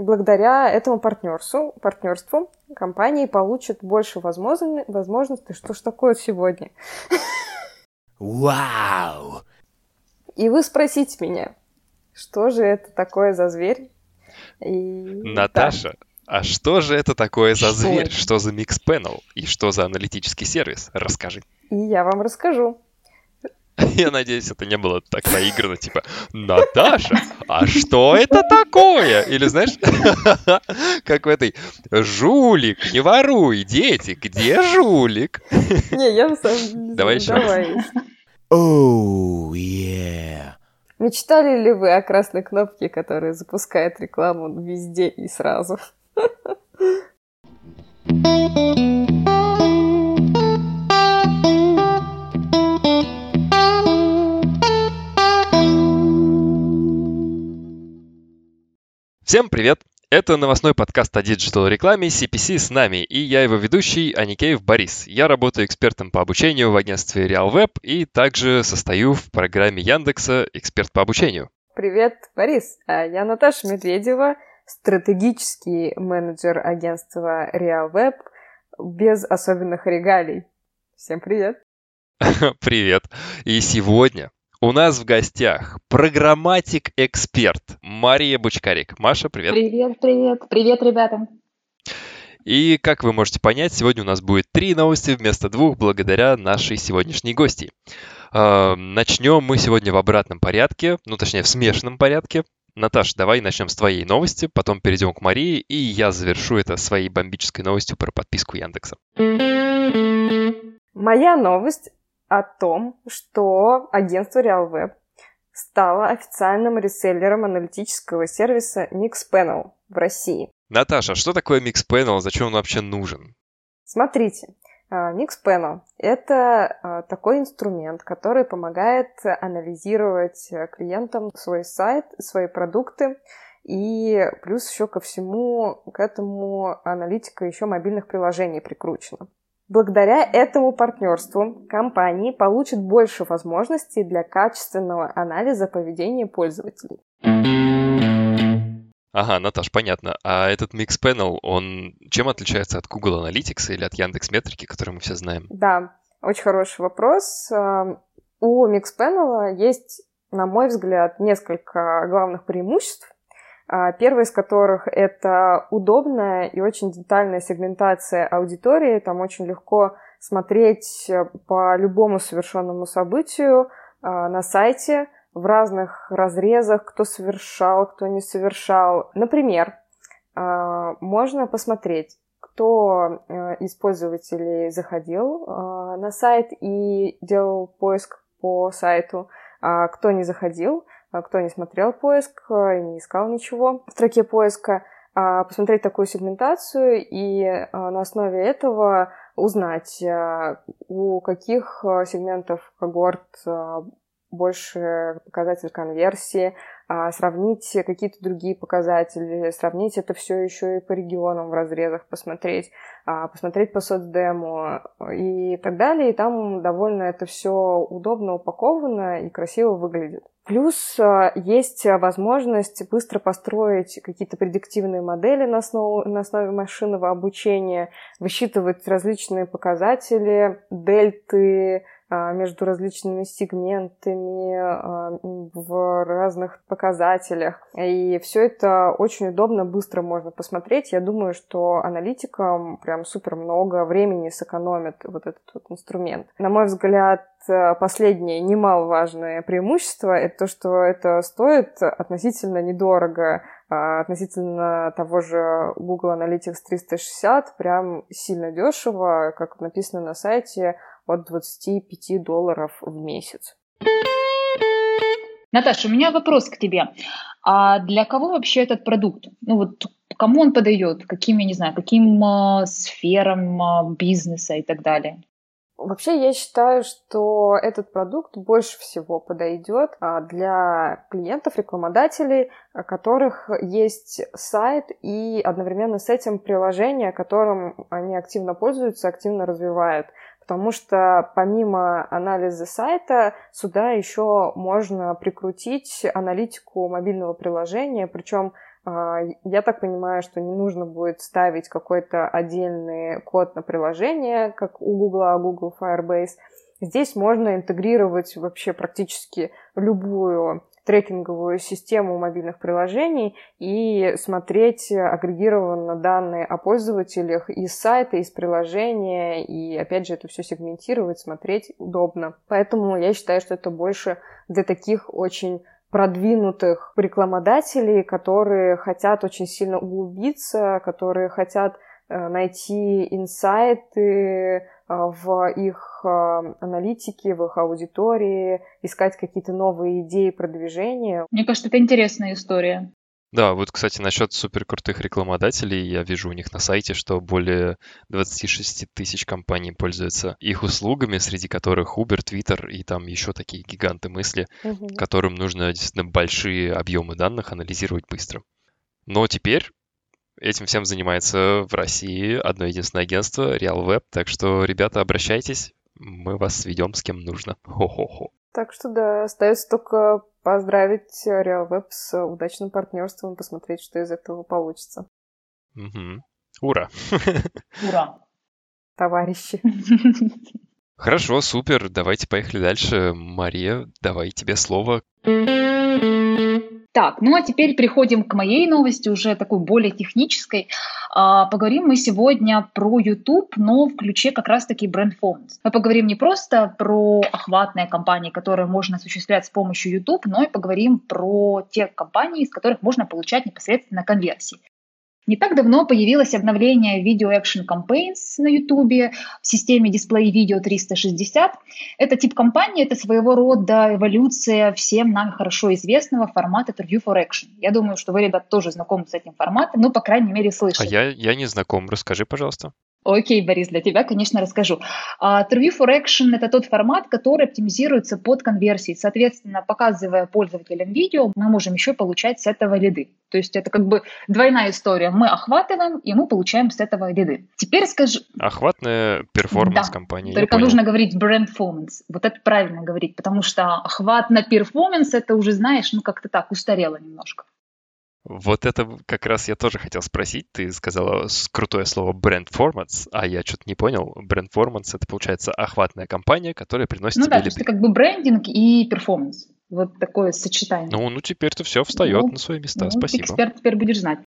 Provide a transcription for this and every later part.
благодаря этому партнерству, партнерству компании получат больше возможностей. Что ж такое сегодня? Вау! И вы спросите меня, что же это такое за зверь? И... Наташа, да. а что же это такое за что зверь? Это? Что за микс панел? И что за аналитический сервис? Расскажи. И я вам расскажу. Я надеюсь, это не было так наиграно, типа, Наташа, а что это такое? Или знаешь, как в этой, жулик, не воруй, дети, где жулик? Не, я на самом деле... Давай еще Давай. Оу, yeah. Мечтали ли вы о красной кнопке, которая запускает рекламу везде и сразу? Всем привет! Это новостной подкаст о digital-рекламе CPC с нами, и я его ведущий Аникеев Борис. Я работаю экспертом по обучению в агентстве RealWeb и также состою в программе Яндекса «Эксперт по обучению». Привет, Борис! А я Наташа Медведева, стратегический менеджер агентства RealWeb без особенных регалий. Всем привет! Привет! И сегодня у нас в гостях программатик-эксперт Мария Бучкарик. Маша, привет. Привет, привет. Привет, ребята. И, как вы можете понять, сегодня у нас будет три новости вместо двух благодаря нашей сегодняшней гости. А, начнем мы сегодня в обратном порядке, ну, точнее, в смешанном порядке. Наташ, давай начнем с твоей новости, потом перейдем к Марии, и я завершу это своей бомбической новостью про подписку Яндекса. Моя новость о том, что агентство RealWeb стало официальным реселлером аналитического сервиса Mixpanel в России. Наташа, что такое Mixpanel? Зачем он вообще нужен? Смотрите, а, Mixpanel – это а, такой инструмент, который помогает анализировать клиентам свой сайт, свои продукты, и плюс еще ко всему, к этому аналитика еще мобильных приложений прикручена. Благодаря этому партнерству компании получат больше возможностей для качественного анализа поведения пользователей. Ага, Наташ, понятно. А этот Mix Panel, он чем отличается от Google Analytics или от Яндекс Метрики, которые мы все знаем? Да, очень хороший вопрос. У Mix Panel есть, на мой взгляд, несколько главных преимуществ. А, первый из которых это удобная и очень детальная сегментация аудитории. Там очень легко смотреть э, по любому совершенному событию а, на сайте в разных разрезах, кто совершал, кто не совершал. Например, а, можно посмотреть, кто э, из пользователей заходил на сайт и делал поиск по сайту, кто не заходил, кто не смотрел поиск э, и не искал ничего в строке поиска, а, посмотреть такую сегментацию и а, на основе этого узнать, у каких сегментов когорт больше показатель конверсии, а, сравнить какие-то другие показатели, сравнить это все еще и по регионам в разрезах, посмотреть, а, посмотреть по соцдему и так далее. И там довольно это все удобно упаковано и красиво выглядит. Плюс а, есть возможность быстро построить какие-то предиктивные модели на основе, на основе машинного обучения, высчитывать различные показатели, дельты, а, между различными сегментами а, в разных показателях. И все это очень удобно, быстро можно посмотреть. Я думаю, что аналитикам прям супер много времени сэкономит вот этот вот инструмент. На мой взгляд, последнее немаловажное преимущество — это то, что это стоит относительно недорого а, относительно того же Google Analytics 360 прям сильно дешево, как написано на сайте, от 25 долларов в месяц. Наташа, у меня вопрос к тебе. А для кого вообще этот продукт? Ну вот кому он подойдет? Каким, я не знаю, каким э, сферам э, бизнеса и так далее? Вообще, я считаю, что этот продукт больше всего подойдет а, для клиентов, рекламодателей, у которых есть сайт и одновременно с этим приложение, которым они активно пользуются, активно развивают потому что помимо анализа сайта сюда еще можно прикрутить аналитику мобильного приложения, причем А, я так понимаю, что не нужно будет ставить какой-то отдельный код на приложение, как у Google, Google Firebase. Здесь можно интегрировать вообще практически любую трекинговую систему мобильных приложений и смотреть агрегированно данные о пользователях из сайта, из приложения, и опять же это все сегментировать, смотреть удобно. Поэтому я считаю, что это больше для таких очень продвинутых рекламодателей, которые хотят очень сильно углубиться, которые хотят э, найти инсайты, в их а, аналитике, в их аудитории, искать какие-то новые идеи продвижения. Мне кажется, это интересная история. Да, вот, кстати, насчет суперкрутых рекламодателей, я вижу у них на сайте, что более 26 тысяч компаний пользуются их услугами, среди которых Uber, Twitter и там еще такие гиганты мысли, угу. которым нужно действительно большие объемы данных анализировать быстро. Но теперь Этим всем занимается в России одно единственное агентство, RealWeb. Так что, ребята, обращайтесь, мы вас сведем с кем нужно. Хо-хо-хо. Так что да, остается только поздравить RealWeb с удачным партнерством и посмотреть, что из этого получится. Угу. Ура! Ура! Товарищи. Хорошо, супер. Давайте поехали дальше. Мария, давай тебе слово. Так, ну а теперь переходим к моей новости, уже такой более технической. А, поговорим мы сегодня про YouTube, но в ключе как раз-таки бренд performance. Мы поговорим не просто про охватные компании, которые можно осуществлять с помощью YouTube, но и поговорим про те компании, из которых можно получать непосредственно конверсии. Не так давно появилось обновление Video Action Campaigns на YouTube в системе Display Video 360. Это тип компании, это своего рода эволюция всем нам хорошо известного формата Interview for Action. Я думаю, что вы, ребят, тоже знакомы с этим форматом, ну, по крайней мере, слышали. А я, я не знаком. Расскажи, пожалуйста. Окей, Борис, для тебя, конечно, расскажу. Uh, Interview for Action – это тот формат, который оптимизируется под конверсии. Соответственно, показывая пользователям видео, мы можем еще получать с этого лиды. То есть это как бы двойная история. Мы охватываем, и мы получаем с этого лиды. Теперь скажу... Охватная performance да, кампании. Только нужно говорить brandformance. Вот это правильно говорить, потому что охват на перформанс – это уже, знаешь, ну как-то так, устарело немножко. Вот это как раз я тоже хотел спросить. Ты сказала крутое слово brandformance, а я что-то не понял. Brandformance — это, получается, охватная кампания, которая приносит ну тебе да, лиды. то есть это как бы брендинг и performance. Вот такое сочетание. Ну, ну теперь-то все встает ну, на свои места. Ну, Спасибо. Эксперт теперь будешь знать.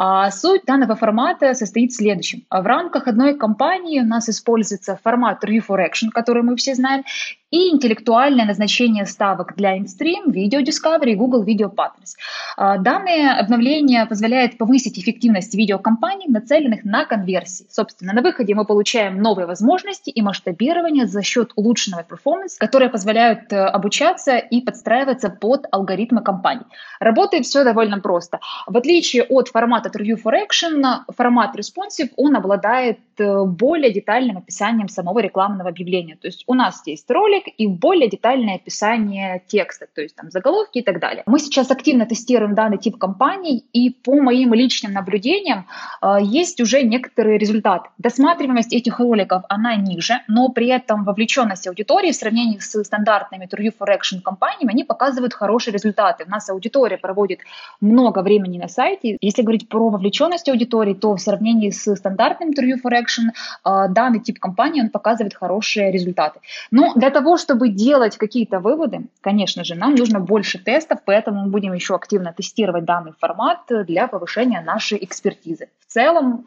А суть данного формата состоит в следующем. В рамках одной кампании у нас используется формат Review for Action, который мы все знаем, и интеллектуальное назначение ставок для InStream, Video Discovery и Google Video Patterns. А, данное обновление позволяет повысить эффективность видеокомпаний, нацеленных на конверсии. Собственно, на выходе мы получаем новые возможности и масштабирование за счет улучшенного перформанса, которые позволяют э, обучаться и подстраиваться под алгоритмы компаний. Работает все довольно просто. В отличие от формата Review for Action, формат Responsive, он обладает э, более детальным описанием самого рекламного объявления. То есть у нас есть ролик, ролик и более детальное описание текста, то есть там заголовки и так далее. Мы сейчас активно тестируем данный тип компаний, и по моим личным наблюдениям э, есть уже некоторые результаты. Досматриваемость этих роликов, она ниже, но при этом вовлеченность аудитории в сравнении с стандартными True for Action компаниями, они показывают хорошие результаты. У нас аудитория проводит много времени на сайте. Если говорить про вовлеченность аудитории, то в сравнении с стандартным True for Action э, данный тип компании, он показывает хорошие результаты. Но для того, того, чтобы делать какие-то выводы, конечно же, нам нужно больше тестов, поэтому мы будем еще активно тестировать данный формат для повышения нашей экспертизы. В целом,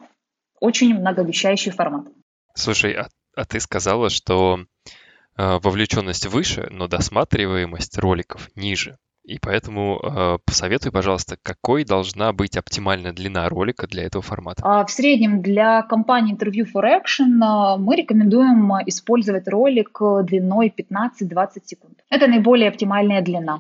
очень многообещающий формат. Слушай, а, а ты сказала, что э, вовлеченность выше, но досматриваемость роликов ниже. И поэтому э, посоветуй, пожалуйста, какой должна быть оптимальная длина ролика для этого формата? А, в среднем для компании Interview for Action а, мы рекомендуем использовать ролик длиной 15-20 секунд. Это наиболее оптимальная длина.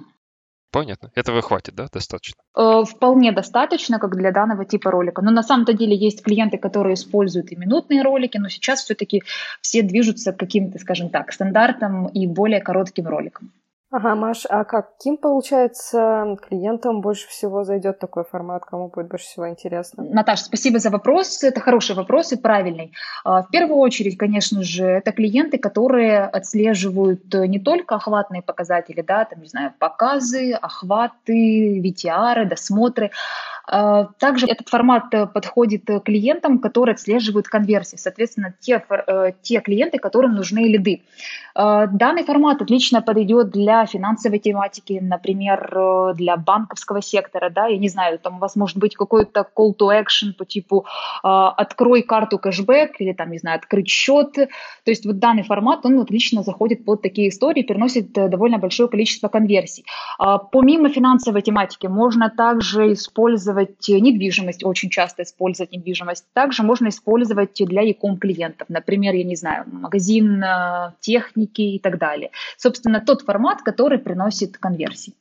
Понятно. Этого хватит, да? Достаточно? Э, вполне достаточно, как для данного типа ролика. Но на самом-то деле есть клиенты, которые используют и минутные ролики, но сейчас все-таки все движутся к каким-то, скажем так, стандартам и более коротким роликам. Ага, Маш, а каким, получается, клиентам больше всего зайдет такой формат? Кому будет больше всего интересно? Наташа, спасибо за вопрос. Это хороший вопрос и правильный. А, в первую очередь, конечно же, это клиенты, которые отслеживают не только охватные показатели, да, там, не знаю, показы, охваты, VTR, досмотры, а, также этот формат э, подходит э, клиентам, которые отслеживают конверсии, соответственно, те, э, те клиенты, которым нужны лиды. А, данный формат отлично подойдет для финансовой тематики, например, для банковского сектора, да, я не знаю, там у вас может быть какой-то call to action по типу а, «открой карту кэшбэк» или там, не знаю, «открыть счет». То есть вот данный формат, он отлично заходит под такие истории, переносит довольно большое количество конверсий. Помимо финансовой тематики можно также использовать недвижимость, очень часто использовать недвижимость. Также можно использовать для e-com клиентов, например, я не знаю, магазин э, техники и так далее. Собственно, тот формат, который приносит конверсии.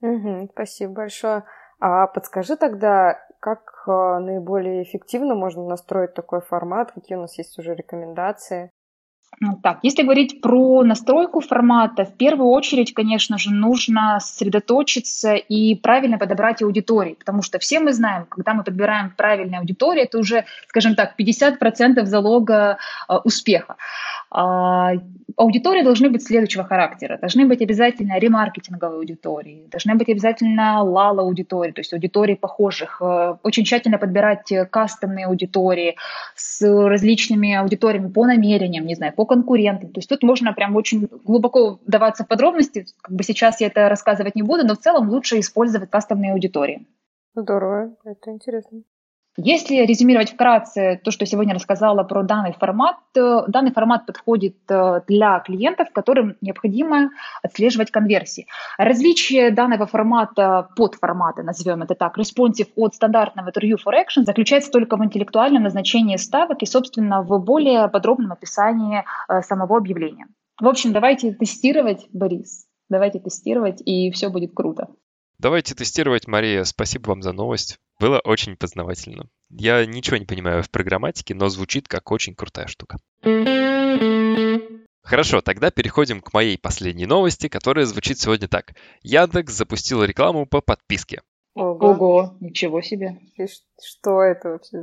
Угу, спасибо большое. А подскажи тогда, как э, наиболее эффективно можно настроить такой формат, какие у нас есть уже рекомендации? Ну, так, если говорить про настройку формата, в первую очередь, конечно же, нужно сосредоточиться и правильно подобрать аудитории, потому что все мы знаем, когда мы подбираем правильную аудиторию, это уже, скажем так, 50% залога э, успеха. А, аудитории должны быть следующего характера. Должны быть обязательно ремаркетинговые аудитории, должны быть обязательно лал аудитории, то есть аудитории похожих. Э, очень тщательно подбирать кастомные аудитории с различными аудиториями по намерениям, не знаю, по конкурентам. То есть тут можно прям очень глубоко даваться в подробности. Как бы сейчас я это рассказывать не буду, но в целом лучше использовать кастомные аудитории. Здорово, это интересно. Если резюмировать вкратце то, что сегодня рассказала про данный формат, данный формат подходит э, для клиентов, которым необходимо отслеживать конверсии. Различие данного формата под форматы, назовем это так, responsive от стандартного Interview for Action заключается только в интеллектуальном назначении ставок и, собственно, в более подробном описании э, самого объявления. В общем, давайте тестировать, Борис, давайте тестировать, и все будет круто. Давайте тестировать, Мария. Спасибо вам за новость. Было очень познавательно. Я ничего не понимаю в программатике, но звучит как очень крутая штука. Хорошо, тогда переходим к моей последней новости, которая звучит сегодня так. Яндекс запустила рекламу по подписке. Ого, Ого ничего себе. И что это вообще?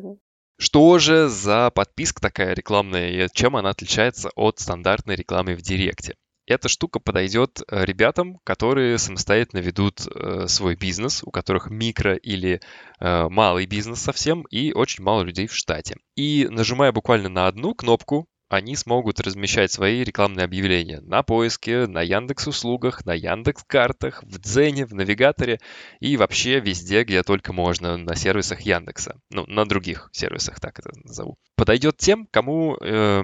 Что же за подписка такая рекламная и чем она отличается от стандартной рекламы в Директе? Эта штука подойдет э, ребятам, которые самостоятельно ведут э, свой бизнес, у которых микро или э, малый бизнес совсем и очень мало людей в штате. И нажимая буквально на одну кнопку, они смогут размещать свои рекламные объявления на поиске, на Яндекс услугах, на Яндекс картах, в Дзене, в навигаторе и вообще везде, где только можно, на сервисах Яндекса. Ну, на других сервисах, так это назову. Подойдет тем, кому э,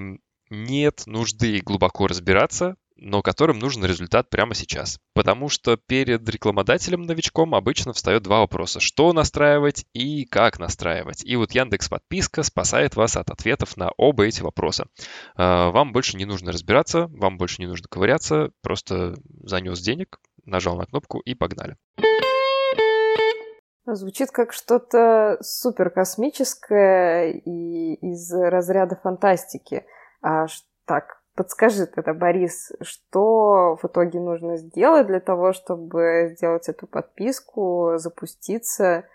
нет нужды глубоко разбираться но которым нужен результат прямо сейчас. Потому что перед рекламодателем-новичком обычно встает два вопроса. Что настраивать и как настраивать. И вот Яндекс Подписка спасает вас от ответов на оба эти вопроса. А, вам больше не нужно разбираться, вам больше не нужно ковыряться, просто занес денег, нажал на кнопку и погнали. Звучит как что-то супер космическое и из разряда фантастики. А так, Подскажи тогда, Борис, что в итоге нужно сделать для того, чтобы сделать эту подписку, запуститься?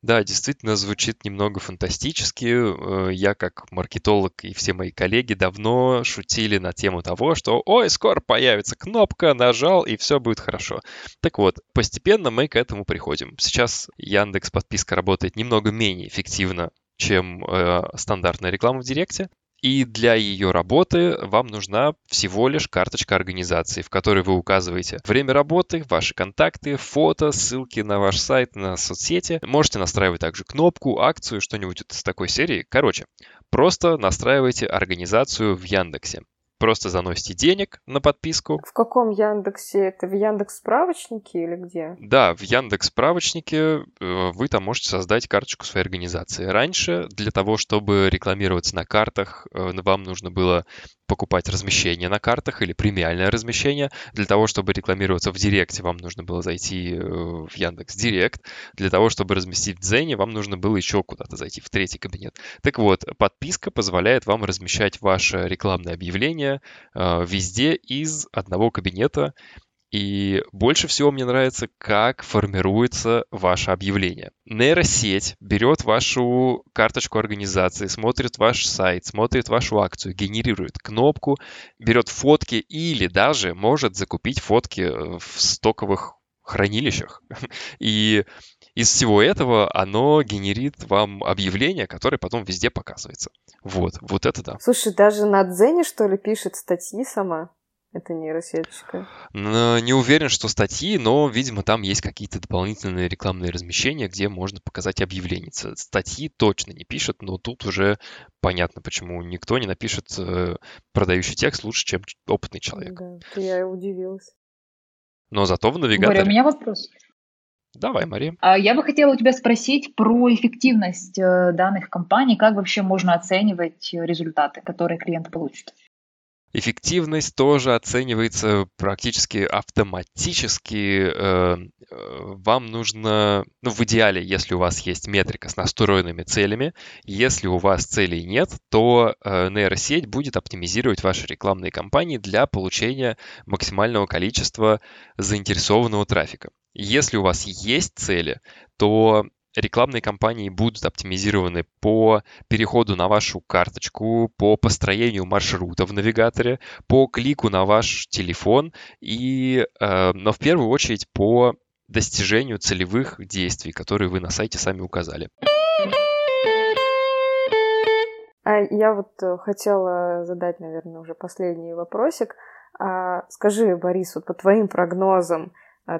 Да, действительно звучит немного фантастически. Э, я как маркетолог и все мои коллеги давно шутили на тему того, что ой, скоро появится кнопка, нажал и все будет хорошо. Так вот, постепенно мы к этому приходим. Сейчас Яндекс подписка работает немного менее эффективно, чем э, стандартная реклама в Директе. И для ее работы вам нужна всего лишь карточка организации, в которой вы указываете время работы, ваши контакты, фото, ссылки на ваш сайт, на соцсети. Можете настраивать также кнопку, акцию, что-нибудь из такой серии. Короче, просто настраивайте организацию в Яндексе. Просто заносите денег на подписку. В каком Яндексе? Это в Яндекс справочнике или где? Да, в Яндекс справочнике э, вы там можете создать карточку своей организации. Раньше для того, чтобы рекламироваться на картах, э, вам нужно было покупать размещение на картах или премиальное размещение. Для того, чтобы рекламироваться в Директе, вам нужно было зайти э, в Яндекс Директ. Для того, чтобы разместить в Дзене, вам нужно было еще куда-то зайти, в третий кабинет. Так вот, подписка позволяет вам размещать ваше рекламное объявление э, везде из одного кабинета И больше всего мне нравится, как формируется ваше объявление. Нейросеть берет вашу карточку организации, смотрит ваш сайт, смотрит вашу акцию, генерирует кнопку, берет фотки или даже может закупить фотки э, в стоковых хранилищах. И из всего этого оно генерит вам объявление, которое потом везде показывается. Вот, вот это да. Слушай, даже на Дзене, что ли, пишет статьи сама? Это нейросеточка. Не уверен, что статьи, но, видимо, там есть какие-то дополнительные рекламные размещения, где можно показать объявление. Статьи точно не пишет, но тут уже понятно, почему никто не напишет э, продающий текст лучше, чем опытный человек. Да, я удивилась. Но зато в навигаторе... Боря, у меня вопрос. Давай, Мария. А я бы хотела у тебя спросить про эффективность э, данных компаний. Как вообще можно оценивать результаты, которые клиент получит? Эффективность тоже оценивается практически автоматически. Э, э, вам нужно, ну, в идеале, если у вас есть метрика с настроенными целями, если у вас целей нет, то нейросеть будет оптимизировать ваши рекламные кампании для получения максимального количества заинтересованного трафика. Если у вас есть цели, то рекламные кампании будут оптимизированы по переходу на вашу карточку, по построению маршрута в навигаторе, по клику на ваш телефон и, э, но в первую очередь по достижению целевых действий, которые вы на сайте сами указали. А я вот э, хотела задать, наверное, уже последний вопросик. А скажи, Борис, вот по твоим прогнозам,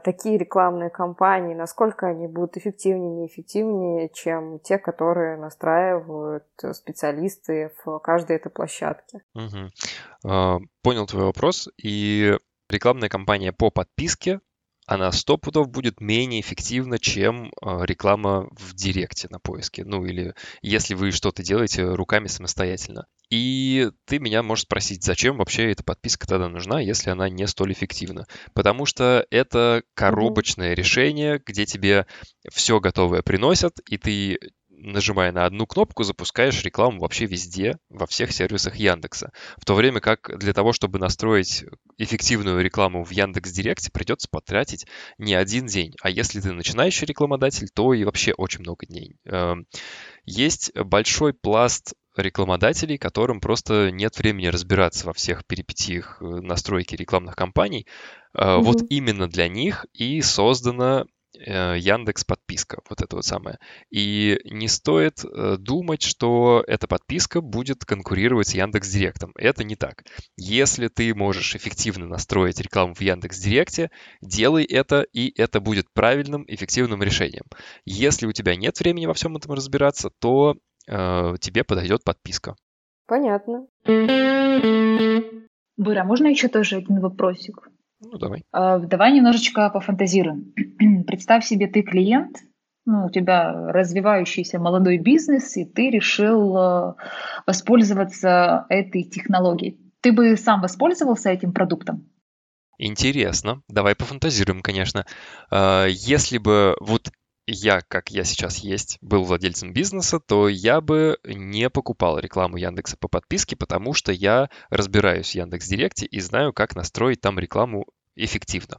такие рекламные кампании, насколько они будут эффективнее, неэффективнее, чем те, которые настраивают специалисты в каждой этой площадке. Угу. Понял твой вопрос. И рекламная кампания по подписке она сто пудов будет менее эффективна, чем а, реклама в директе на поиске. Ну или если вы что-то делаете руками самостоятельно. И ты меня можешь спросить, зачем вообще эта подписка тогда нужна, если она не столь эффективна? Потому что это коробочное решение, где тебе все готовое приносят, и ты нажимая на одну кнопку, запускаешь рекламу вообще везде, во всех сервисах Яндекса. В то время как для того, чтобы настроить эффективную рекламу в Яндекс Директе, придется потратить не один день. А если ты начинающий рекламодатель, то и вообще очень много дней. Эм, есть большой пласт рекламодателей, которым просто нет времени разбираться во всех перипетиях э, настройки рекламных кампаний. Mm-hmm. Вот именно для них и создана Э, Яндекс подписка, вот это вот самое. И не стоит э, думать, что эта подписка будет конкурировать с Яндекс Директом. Это не так. Если ты можешь эффективно настроить рекламу в Яндекс Директе, делай это, и это будет правильным, эффективным решением. Если у тебя нет времени во всем этом разбираться, то тебе подойдет подписка. Понятно. Быра, можно еще тоже один вопросик? Ну, давай. А, давай немножечко пофантазируем. Представь себе, ты клиент, ну, у тебя развивающийся молодой бизнес, и ты решил э, воспользоваться этой технологией. Ты бы сам воспользовался этим продуктом? Интересно. Давай пофантазируем, конечно. А, если бы вот я, как я сейчас есть, был владельцем бизнеса, то я бы не покупал рекламу Яндекса по подписке, потому что я разбираюсь в Яндекс Директе и знаю, как настроить там рекламу эффективно.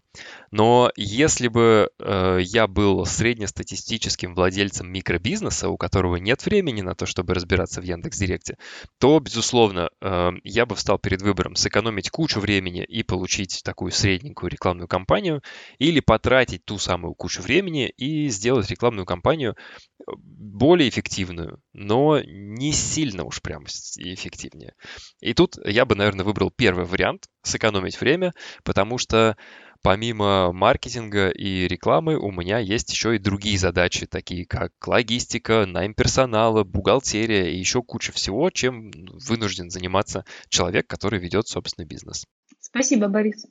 Но если бы э, я был среднестатистическим владельцем микробизнеса, у которого нет времени на то, чтобы разбираться в Яндекс.Директе, то, безусловно, э, я бы встал перед выбором сэкономить кучу времени и получить такую средненькую рекламную кампанию, или потратить ту самую кучу времени и сделать рекламную кампанию э, более эффективную, но не сильно уж прям эффективнее. И тут я бы, наверное, выбрал первый вариант, сэкономить время, потому что помимо маркетинга и рекламы у меня есть еще и другие задачи, такие как логистика, найм персонала, бухгалтерия и еще куча всего, чем вынужден заниматься человек, который ведет собственный бизнес. Спасибо, Борис.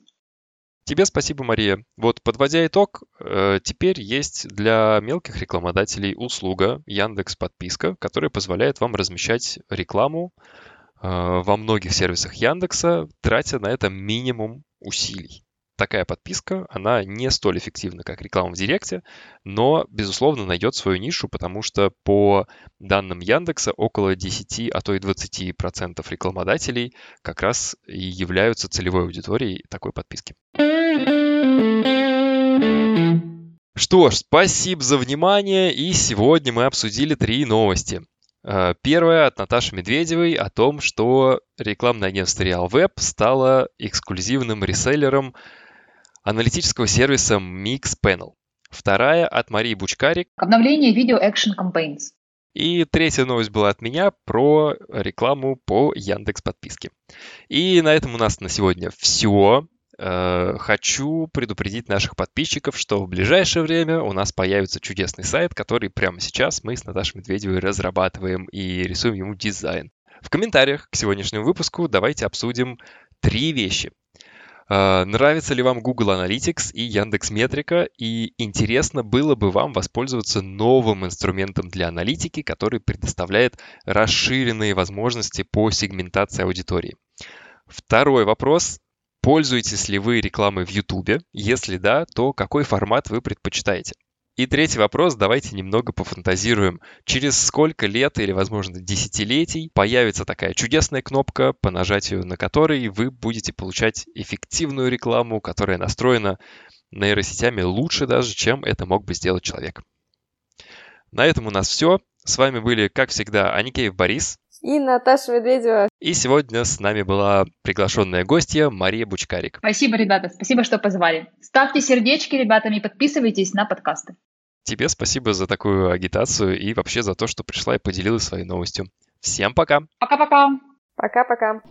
Тебе спасибо, Мария. Вот, подводя итог, э, теперь есть для мелких рекламодателей услуга Яндекс Подписка, которая позволяет вам размещать рекламу во многих сервисах Яндекса, тратя на это минимум усилий. такая подписка, она не столь эффективна, как реклама в Директе, но, безусловно, найдет свою нишу, потому что по данным Яндекса около 10, а то и 20% процентов рекламодателей как раз и являются целевой аудиторией такой подписки. Что ж, спасибо за внимание, и сегодня мы обсудили три новости. Э, первая от Наташи Медведевой о том, что рекламное агентство RealWeb стало эксклюзивным реселлером аналитического сервиса Mixpanel. Вторая от Марии Бучкарик. Обновление видео Action Campaigns. И третья новость была от меня про рекламу по Яндекс подписке. И на этом у нас на сегодня все. Э, хочу предупредить наших подписчиков, что в ближайшее время у нас появится чудесный сайт, который прямо сейчас мы с Наташей Медведевой разрабатываем и рисуем ему дизайн. В комментариях к сегодняшнему выпуску давайте обсудим три вещи. Uh, нравится ли вам Google Analytics и Яндекс Метрика? И интересно было бы вам воспользоваться новым инструментом для аналитики, который предоставляет расширенные возможности по сегментации аудитории. Второй вопрос. Пользуетесь ли вы рекламой в YouTube? Если да, то какой формат вы предпочитаете? И третий вопрос, давайте немного пофантазируем. Через сколько лет или, возможно, десятилетий появится такая чудесная кнопка, по нажатию на которой вы будете получать эффективную рекламу, которая настроена нейросетями лучше даже, чем это мог бы сделать человек. На этом у нас все. С вами были, как всегда, Аникеев Борис и Наташа Медведева. И сегодня с нами была приглашенная гостья Мария Бучкарик. Спасибо, ребята, спасибо, что позвали. Ставьте сердечки ребятами, подписывайтесь на подкасты. Тебе спасибо за такую агитацию и вообще за то, что пришла и поделилась своей новостью. Всем пока! Пока-пока! Пока-пока!